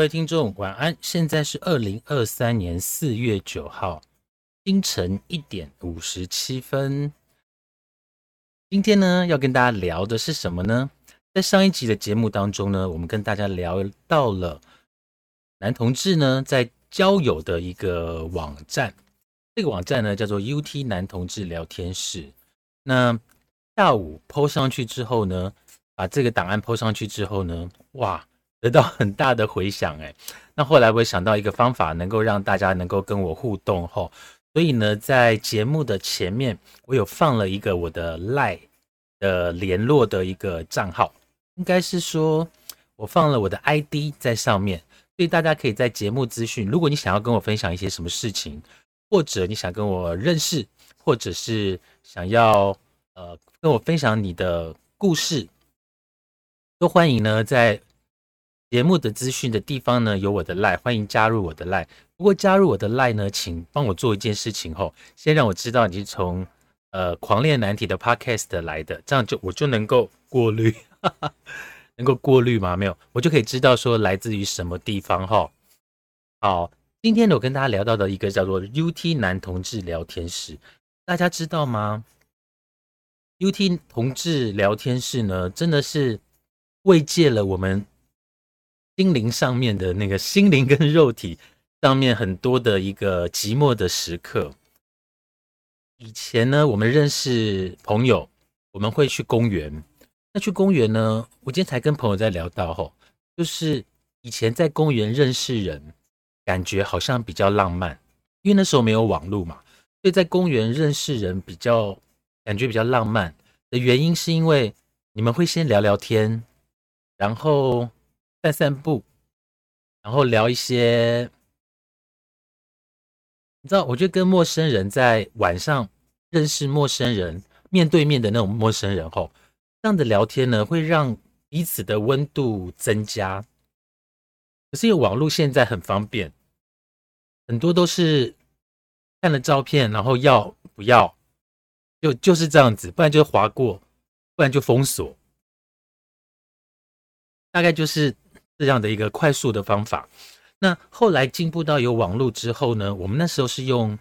各位听众，晚安！现在是二零二三年四月九号清晨一点五十七分。今天呢，要跟大家聊的是什么呢？在上一集的节目当中呢，我们跟大家聊到了男同志呢在交友的一个网站，这个网站呢叫做 UT 男同志聊天室。那下午 PO 上去之后呢，把这个档案 PO 上去之后呢，哇！得到很大的回响，哎，那后来我想到一个方法，能够让大家能够跟我互动吼，所以呢，在节目的前面，我有放了一个我的赖的联络的一个账号，应该是说我放了我的 ID 在上面，所以大家可以在节目资讯，如果你想要跟我分享一些什么事情，或者你想跟我认识，或者是想要呃跟我分享你的故事，都欢迎呢在。节目的资讯的地方呢，有我的赖，欢迎加入我的赖。不过加入我的赖呢，请帮我做一件事情吼，先让我知道你是从呃狂恋难题的 podcast 来的，这样就我就能够过滤，能够过滤吗？没有，我就可以知道说来自于什么地方哈。好，今天呢，我跟大家聊到的一个叫做 UT 男同志聊天室，大家知道吗？UT 同志聊天室呢，真的是慰藉了我们。心灵上面的那个心灵跟肉体上面很多的一个寂寞的时刻。以前呢，我们认识朋友，我们会去公园。那去公园呢，我今天才跟朋友在聊到吼，就是以前在公园认识人，感觉好像比较浪漫，因为那时候没有网络嘛，所以在公园认识人比较感觉比较浪漫的原因，是因为你们会先聊聊天，然后。散散步，然后聊一些，你知道，我觉得跟陌生人在晚上认识陌生人，面对面的那种陌生人后，这样的聊天呢，会让彼此的温度增加。可是因为网络现在很方便，很多都是看了照片，然后要不要，就就是这样子，不然就划过，不然就封锁，大概就是。这样的一个快速的方法，那后来进步到有网络之后呢？我们那时候是用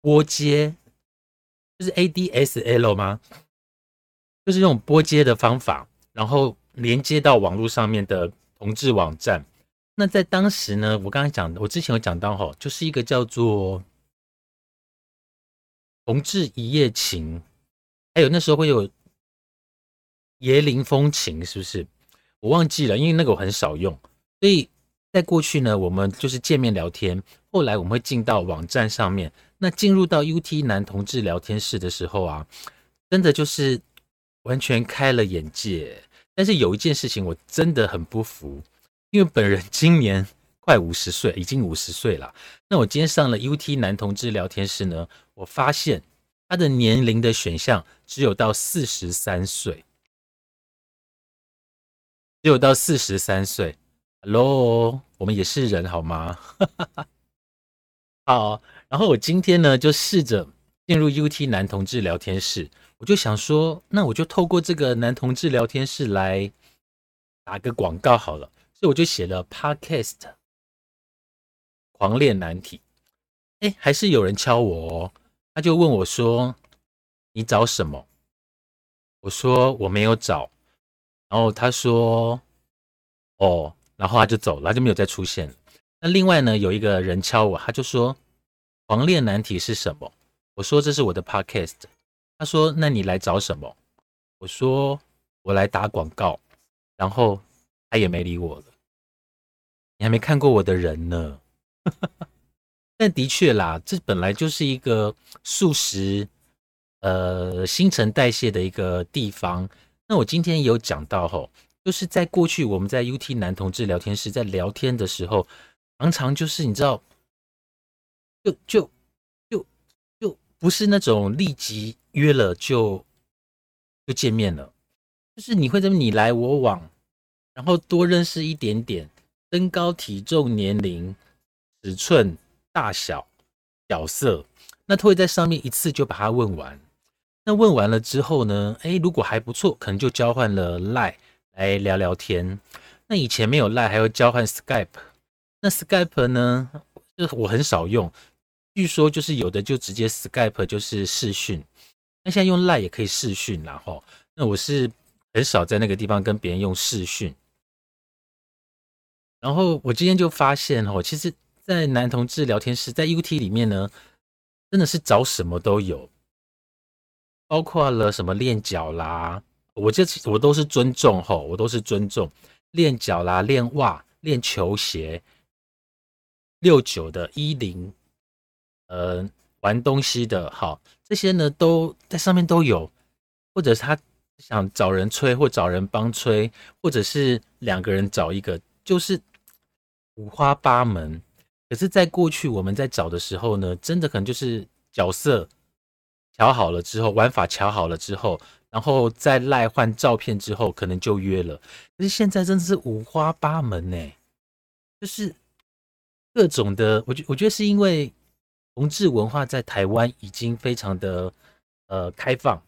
拨接，就是 ADSL 吗？就是用拨接的方法，然后连接到网络上面的同志网站。那在当时呢，我刚才讲，我之前有讲到哈，就是一个叫做同志一夜情，还有那时候会有椰林风情，是不是？我忘记了，因为那个我很少用，所以在过去呢，我们就是见面聊天。后来我们会进到网站上面，那进入到 UT 男同志聊天室的时候啊，真的就是完全开了眼界。但是有一件事情我真的很不服，因为本人今年快五十岁，已经五十岁了。那我今天上了 UT 男同志聊天室呢，我发现他的年龄的选项只有到四十三岁。只有到四十三岁哈喽我们也是人好吗？好，然后我今天呢就试着进入 UT 男同志聊天室，我就想说，那我就透过这个男同志聊天室来打个广告好了，所以我就写了 Podcast 狂恋难题。哎，还是有人敲我哦，他就问我说：“你找什么？”我说：“我没有找。”然后他说：“哦，然后他就走了，就没有再出现。那另外呢，有一个人敲我，他就说：狂恋难题是什么？我说这是我的 podcast。他说那你来找什么？我说我来打广告。然后他也没理我了。你还没看过我的人呢。但的确啦，这本来就是一个素食。呃，新陈代谢的一个地方。那我今天也有讲到吼，就是在过去我们在 UT 男同志聊天室在聊天的时候，常常就是你知道，就就就就不是那种立即约了就就见面了，就是你会这么你来我往，然后多认识一点点，身高、体重、年龄、尺寸、大小、角色，那他会在上面一次就把它问完。那问完了之后呢？哎，如果还不错，可能就交换了赖来聊聊天。那以前没有赖，还要交换 Skype。那 Skype 呢，就我很少用。据说就是有的就直接 Skype 就是视讯。那现在用赖也可以视讯，然后那我是很少在那个地方跟别人用视讯。然后我今天就发现哦，其实，在男同志聊天室，在 UT 里面呢，真的是找什么都有。包括了什么练脚啦，我这我都是尊重吼，我都是尊重练脚啦、练袜、练球鞋、六九的、一零，呃，玩东西的，好，这些呢都在上面都有，或者是他想找人吹，或找人帮吹，或者是两个人找一个，就是五花八门。可是，在过去我们在找的时候呢，真的可能就是角色。调好了之后，玩法调好了之后，然后再赖换照片之后，可能就约了。可是现在真的是五花八门呢，就是各种的。我觉我觉得是因为同志文化在台湾已经非常的呃开放，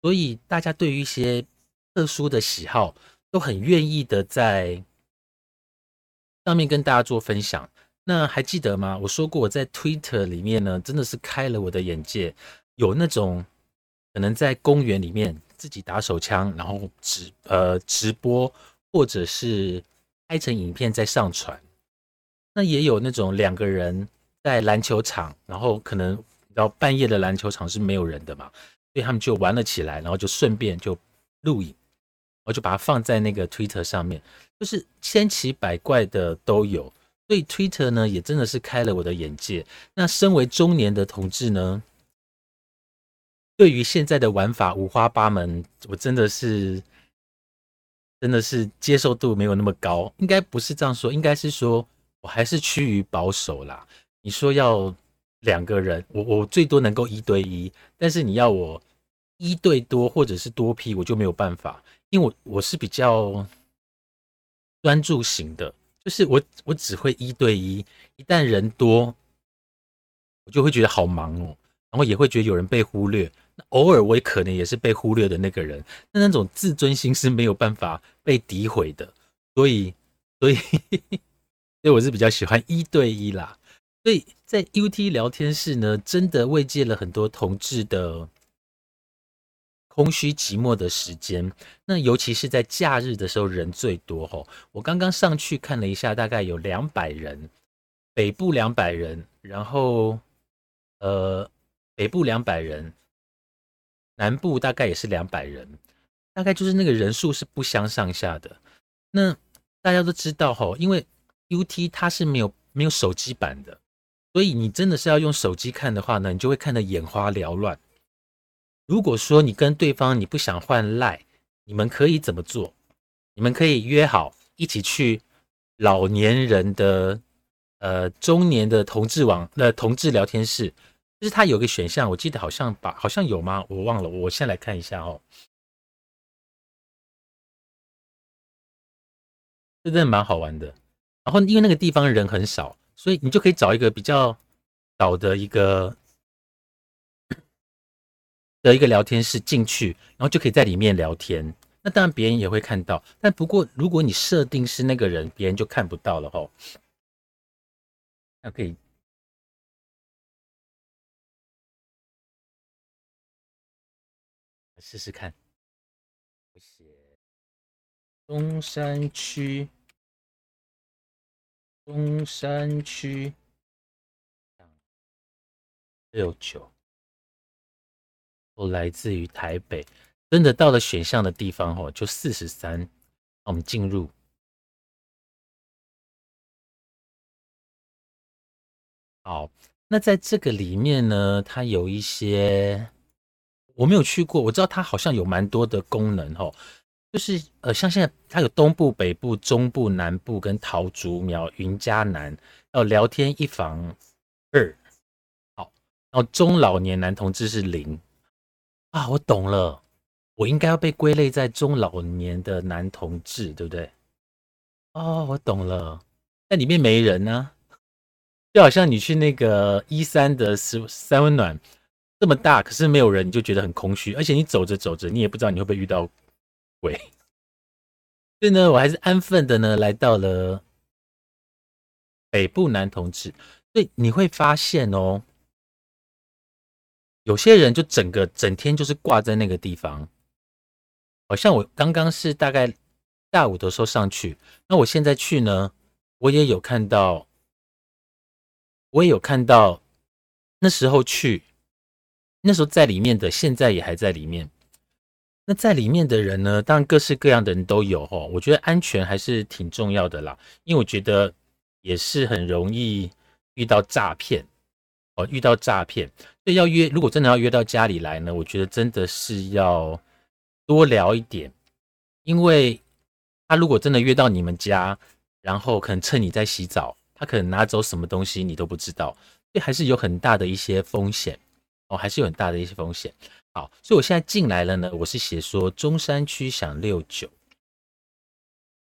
所以大家对于一些特殊的喜好都很愿意的在上面跟大家做分享。那还记得吗？我说过我在 Twitter 里面呢，真的是开了我的眼界。有那种可能在公园里面自己打手枪，然后直呃直播，或者是拍成影片再上传。那也有那种两个人在篮球场，然后可能到半夜的篮球场是没有人的嘛，所以他们就玩了起来，然后就顺便就录影，我就把它放在那个 Twitter 上面，就是千奇百怪的都有。所以 Twitter 呢也真的是开了我的眼界。那身为中年的同志呢？对于现在的玩法五花八门，我真的是真的是接受度没有那么高。应该不是这样说，应该是说我还是趋于保守啦。你说要两个人，我我最多能够一对一，但是你要我一对多或者是多批，我就没有办法，因为我我是比较专注型的，就是我我只会一对一，一旦人多，我就会觉得好忙哦，然后也会觉得有人被忽略。那偶尔我也可能也是被忽略的那个人，那那种自尊心是没有办法被诋毁的，所以，所以，所以我是比较喜欢一对一啦。所以在 UT 聊天室呢，真的慰藉了很多同志的空虚寂寞的时间。那尤其是在假日的时候，人最多吼。我刚刚上去看了一下，大概有两百人，北部两百人，然后呃，北部两百人。南部大概也是两百人，大概就是那个人数是不相上下的。那大家都知道哈，因为 UT 它是没有没有手机版的，所以你真的是要用手机看的话呢，你就会看得眼花缭乱。如果说你跟对方你不想换赖，你们可以怎么做？你们可以约好一起去老年人的呃中年的同志网呃同志聊天室。就是它有个选项，我记得好像把好像有吗？我忘了，我先来看一下哦。这真的蛮好玩的。然后因为那个地方人很少，所以你就可以找一个比较小的一个 的一个聊天室进去，然后就可以在里面聊天。那当然别人也会看到，但不过如果你设定是那个人，别人就看不到了哦。那可以。试试看，我写中山区，中山区，六九，都来自于台北。真的到了选项的地方哦，就四十三。我们进入。好，那在这个里面呢，它有一些我没有去过，我知道它好像有蛮多的功能哦。就是呃，像现在它有东部、北部、中部、南部跟桃竹苗、云嘉南，哦聊天一房二，好，然后中老年男同志是零啊，我懂了，我应该要被归类在中老年的男同志，对不对？哦，我懂了，那里面没人呢，就好像你去那个一三的三三温暖这么大，可是没有人，你就觉得很空虚，而且你走着走着，你也不知道你会不会遇到。鬼，所以呢，我还是安分的呢，来到了北部男同志。所以你会发现哦，有些人就整个整天就是挂在那个地方。好像我刚刚是大概下午的时候上去，那我现在去呢，我也有看到，我也有看到那时候去，那时候在里面的，现在也还在里面。那在里面的人呢？当然各式各样的人都有哈。我觉得安全还是挺重要的啦，因为我觉得也是很容易遇到诈骗哦，遇到诈骗，所以要约。如果真的要约到家里来呢，我觉得真的是要多聊一点，因为他如果真的约到你们家，然后可能趁你在洗澡，他可能拿走什么东西你都不知道，所以还是有很大的一些风险哦，还是有很大的一些风险。好，所以我现在进来了呢。我是写说中山区想六九，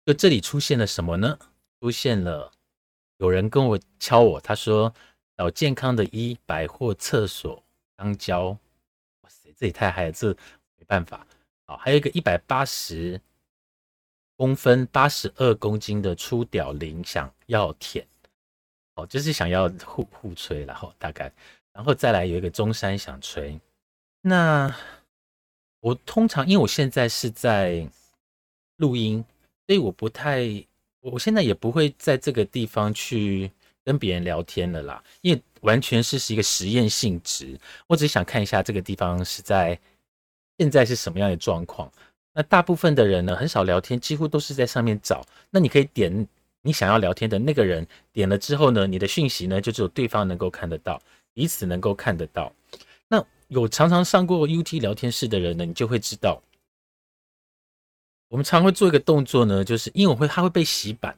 就这里出现了什么呢？出现了有人跟我敲我，他说找健康的一百货厕所钢胶，哇塞，这也太嗨了，这没办法。好，还有一个一百八十公分、八十二公斤的粗屌零想要舔，哦，就是想要互互吹，然后大概，然后再来有一个中山想吹。那我通常因为我现在是在录音，所以我不太，我现在也不会在这个地方去跟别人聊天了啦，因为完全是是一个实验性质。我只是想看一下这个地方是在现在是什么样的状况。那大部分的人呢，很少聊天，几乎都是在上面找。那你可以点你想要聊天的那个人，点了之后呢，你的讯息呢就只有对方能够看得到，彼此能够看得到。那有常常上过 UT 聊天室的人呢，你就会知道，我们常会做一个动作呢，就是因为我会它会被洗版，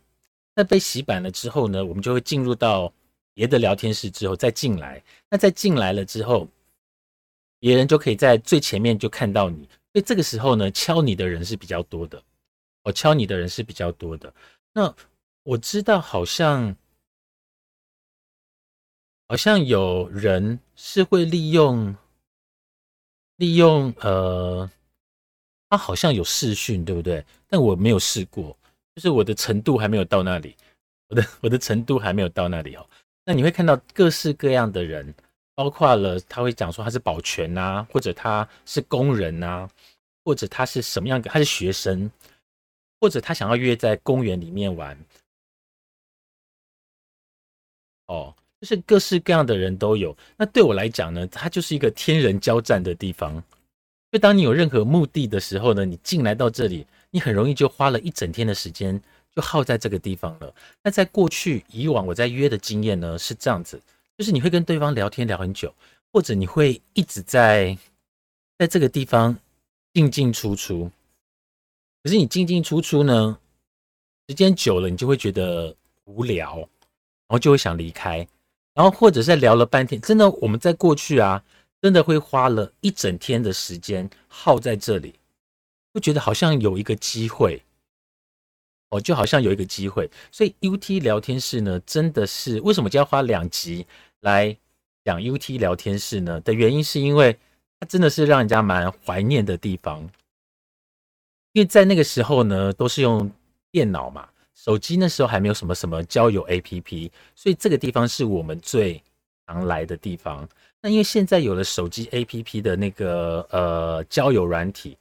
那被洗版了之后呢，我们就会进入到别的聊天室之后再进来，那再进来了之后，别人就可以在最前面就看到你，所以这个时候呢，敲你的人是比较多的，我敲你的人是比较多的。那我知道好像好像有人是会利用。利用呃，他好像有试训，对不对？但我没有试过，就是我的程度还没有到那里，我的我的程度还没有到那里哦。那你会看到各式各样的人，包括了他会讲说他是保全呐，或者他是工人呐，或者他是什么样的，他是学生，或者他想要约在公园里面玩，哦。就是各式各样的人都有。那对我来讲呢，它就是一个天人交战的地方。就当你有任何目的的时候呢，你进来到这里，你很容易就花了一整天的时间就耗在这个地方了。那在过去以往我在约的经验呢是这样子，就是你会跟对方聊天聊很久，或者你会一直在在这个地方进进出出。可是你进进出出呢，时间久了你就会觉得无聊，然后就会想离开。然后或者在聊了半天，真的我们在过去啊，真的会花了一整天的时间耗在这里，就觉得好像有一个机会，哦，就好像有一个机会。所以 U T 聊天室呢，真的是为什么就要花两集来讲 U T 聊天室呢？的原因是因为它真的是让人家蛮怀念的地方，因为在那个时候呢，都是用电脑嘛。手机那时候还没有什么什么交友 APP，所以这个地方是我们最常来的地方。那因为现在有了手机 APP 的那个呃交友软体，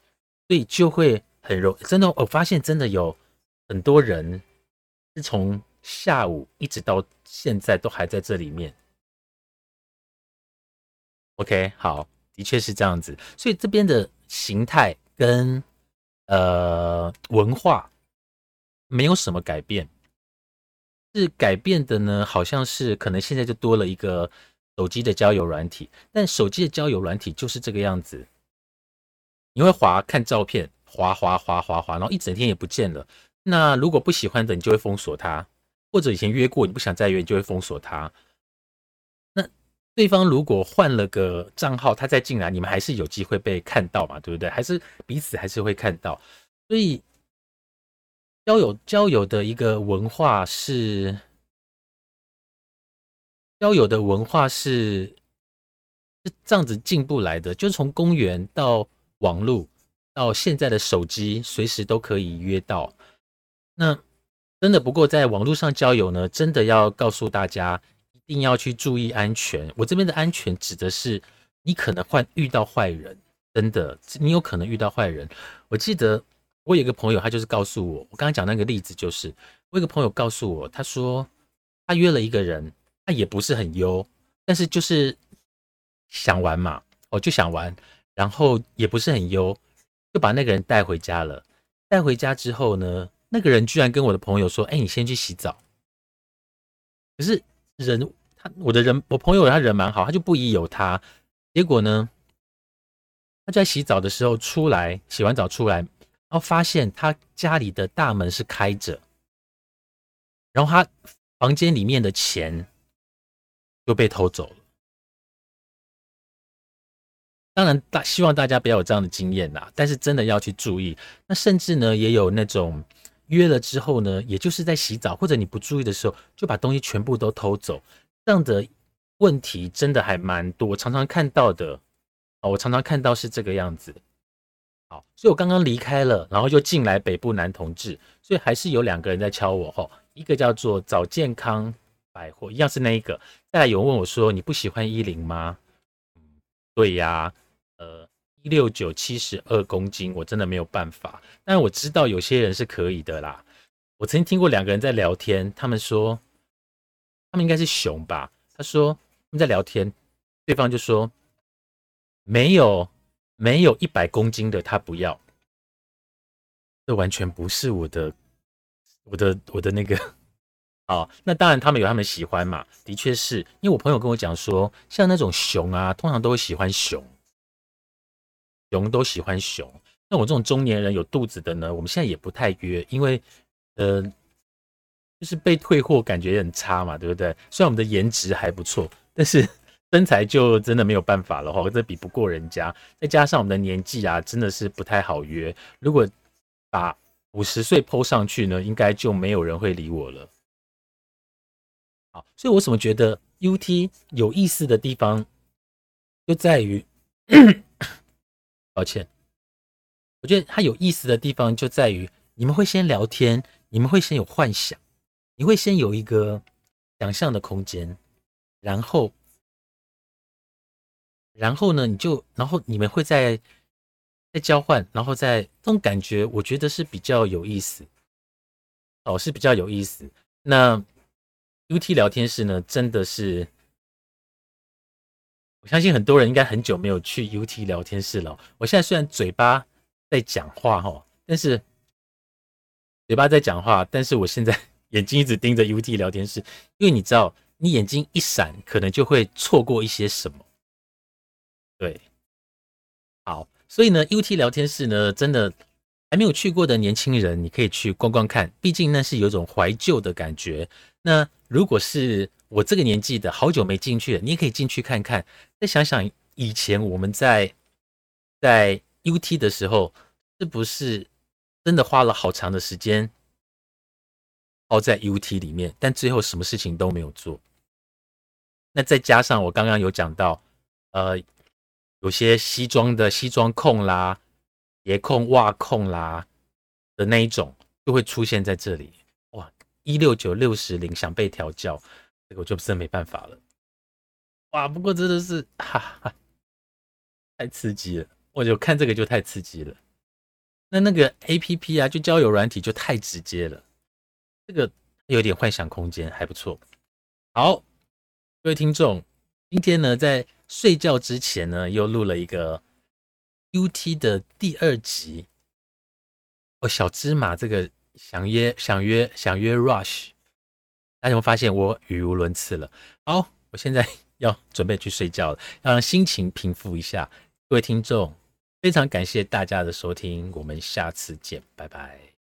所以就会很容真的，我发现真的有很多人是从下午一直到现在都还在这里面。OK，好，的确是这样子。所以这边的形态跟呃文化没有什么改变，是改变的呢，好像是可能现在就多了一个手机的交友软体，但手机的交友软体就是这个样子，你会滑看照片，滑滑滑滑滑，然后一整天也不见了。那如果不喜欢的，你就会封锁他，或者以前约过你不想再约，你就会封锁他。那对方如果换了个账号，他再进来，你们还是有机会被看到嘛？对不对？还是彼此还是会看到。所以交友交友的一个文化是交友的文化是是这样子进步来的，就从公园到网络到现在的手机，随时都可以约到。那真的不过，在网络上交友呢，真的要告诉大家，一定要去注意安全。我这边的安全指的是，你可能会遇到坏人，真的，你有可能遇到坏人。我记得我有一个朋友，他就是告诉我，我刚刚讲那个例子，就是我有个朋友告诉我，他说他约了一个人，他也不是很优，但是就是想玩嘛，哦，就想玩，然后也不是很优，就把那个人带回家了。带回家之后呢？那个人居然跟我的朋友说：“哎，你先去洗澡。”可是人他我的人我朋友他人蛮好，他就不疑有他。结果呢，他在洗澡的时候出来，洗完澡出来，然后发现他家里的大门是开着，然后他房间里面的钱就被偷走了。当然，大希望大家不要有这样的经验啦。但是真的要去注意。那甚至呢，也有那种。约了之后呢，也就是在洗澡或者你不注意的时候，就把东西全部都偷走，这样的问题真的还蛮多，常常看到的。哦，我常常看到是这个样子。好，所以我刚刚离开了，然后又进来北部男同志，所以还是有两个人在敲我吼，一个叫做早健康百货，一样是那一个。再来有人问我说，你不喜欢衣领吗？嗯，对呀，呃。一六九七十二公斤，我真的没有办法。但我知道有些人是可以的啦。我曾经听过两个人在聊天，他们说他们应该是熊吧。他说他们在聊天，对方就说没有没有一百公斤的他不要。这完全不是我的我的我的那个。好，那当然他们有他们喜欢嘛，的确是因为我朋友跟我讲说，像那种熊啊，通常都会喜欢熊。熊都喜欢熊，那我这种中年人有肚子的呢？我们现在也不太约，因为呃，就是被退货感觉很差嘛，对不对？虽然我们的颜值还不错，但是身材就真的没有办法了哈，这比不过人家。再加上我们的年纪啊，真的是不太好约。如果把五十岁抛上去呢，应该就没有人会理我了。好，所以我怎么觉得 UT 有意思的地方，就在于。抱歉，我觉得它有意思的地方就在于，你们会先聊天，你们会先有幻想，你会先有一个想象的空间，然后，然后呢，你就，然后你们会在在交换，然后在这种感觉，我觉得是比较有意思，哦，是比较有意思。那 U T 聊天室呢，真的是。我相信很多人应该很久没有去 UT 聊天室了。我现在虽然嘴巴在讲话哈，但是嘴巴在讲话，但是我现在 眼睛一直盯着 UT 聊天室，因为你知道，你眼睛一闪，可能就会错过一些什么。对，好，所以呢，UT 聊天室呢，真的还没有去过的年轻人，你可以去逛逛看，毕竟那是有种怀旧的感觉。那如果是我这个年纪的好久没进去了，你也可以进去看看。再想想以前我们在在 UT 的时候，是不是真的花了好长的时间泡在 UT 里面，但最后什么事情都没有做？那再加上我刚刚有讲到，呃，有些西装的西装控啦、鞋控、袜控啦的那一种，就会出现在这里。哇，一六九六十零想被调教。这个我就真的没办法了，哇！不过真的是哈哈，太刺激了，我就看这个就太刺激了。那那个 A P P 啊，就交友软体就太直接了，这个有点幻想空间，还不错。好，各位听众，今天呢，在睡觉之前呢，又录了一个 UT 的第二集。哦，小芝麻这个想约想约想约 Rush，大家有没有发现我语无伦次了？好，我现在要准备去睡觉了，要让心情平复一下。各位听众，非常感谢大家的收听，我们下次见，拜拜。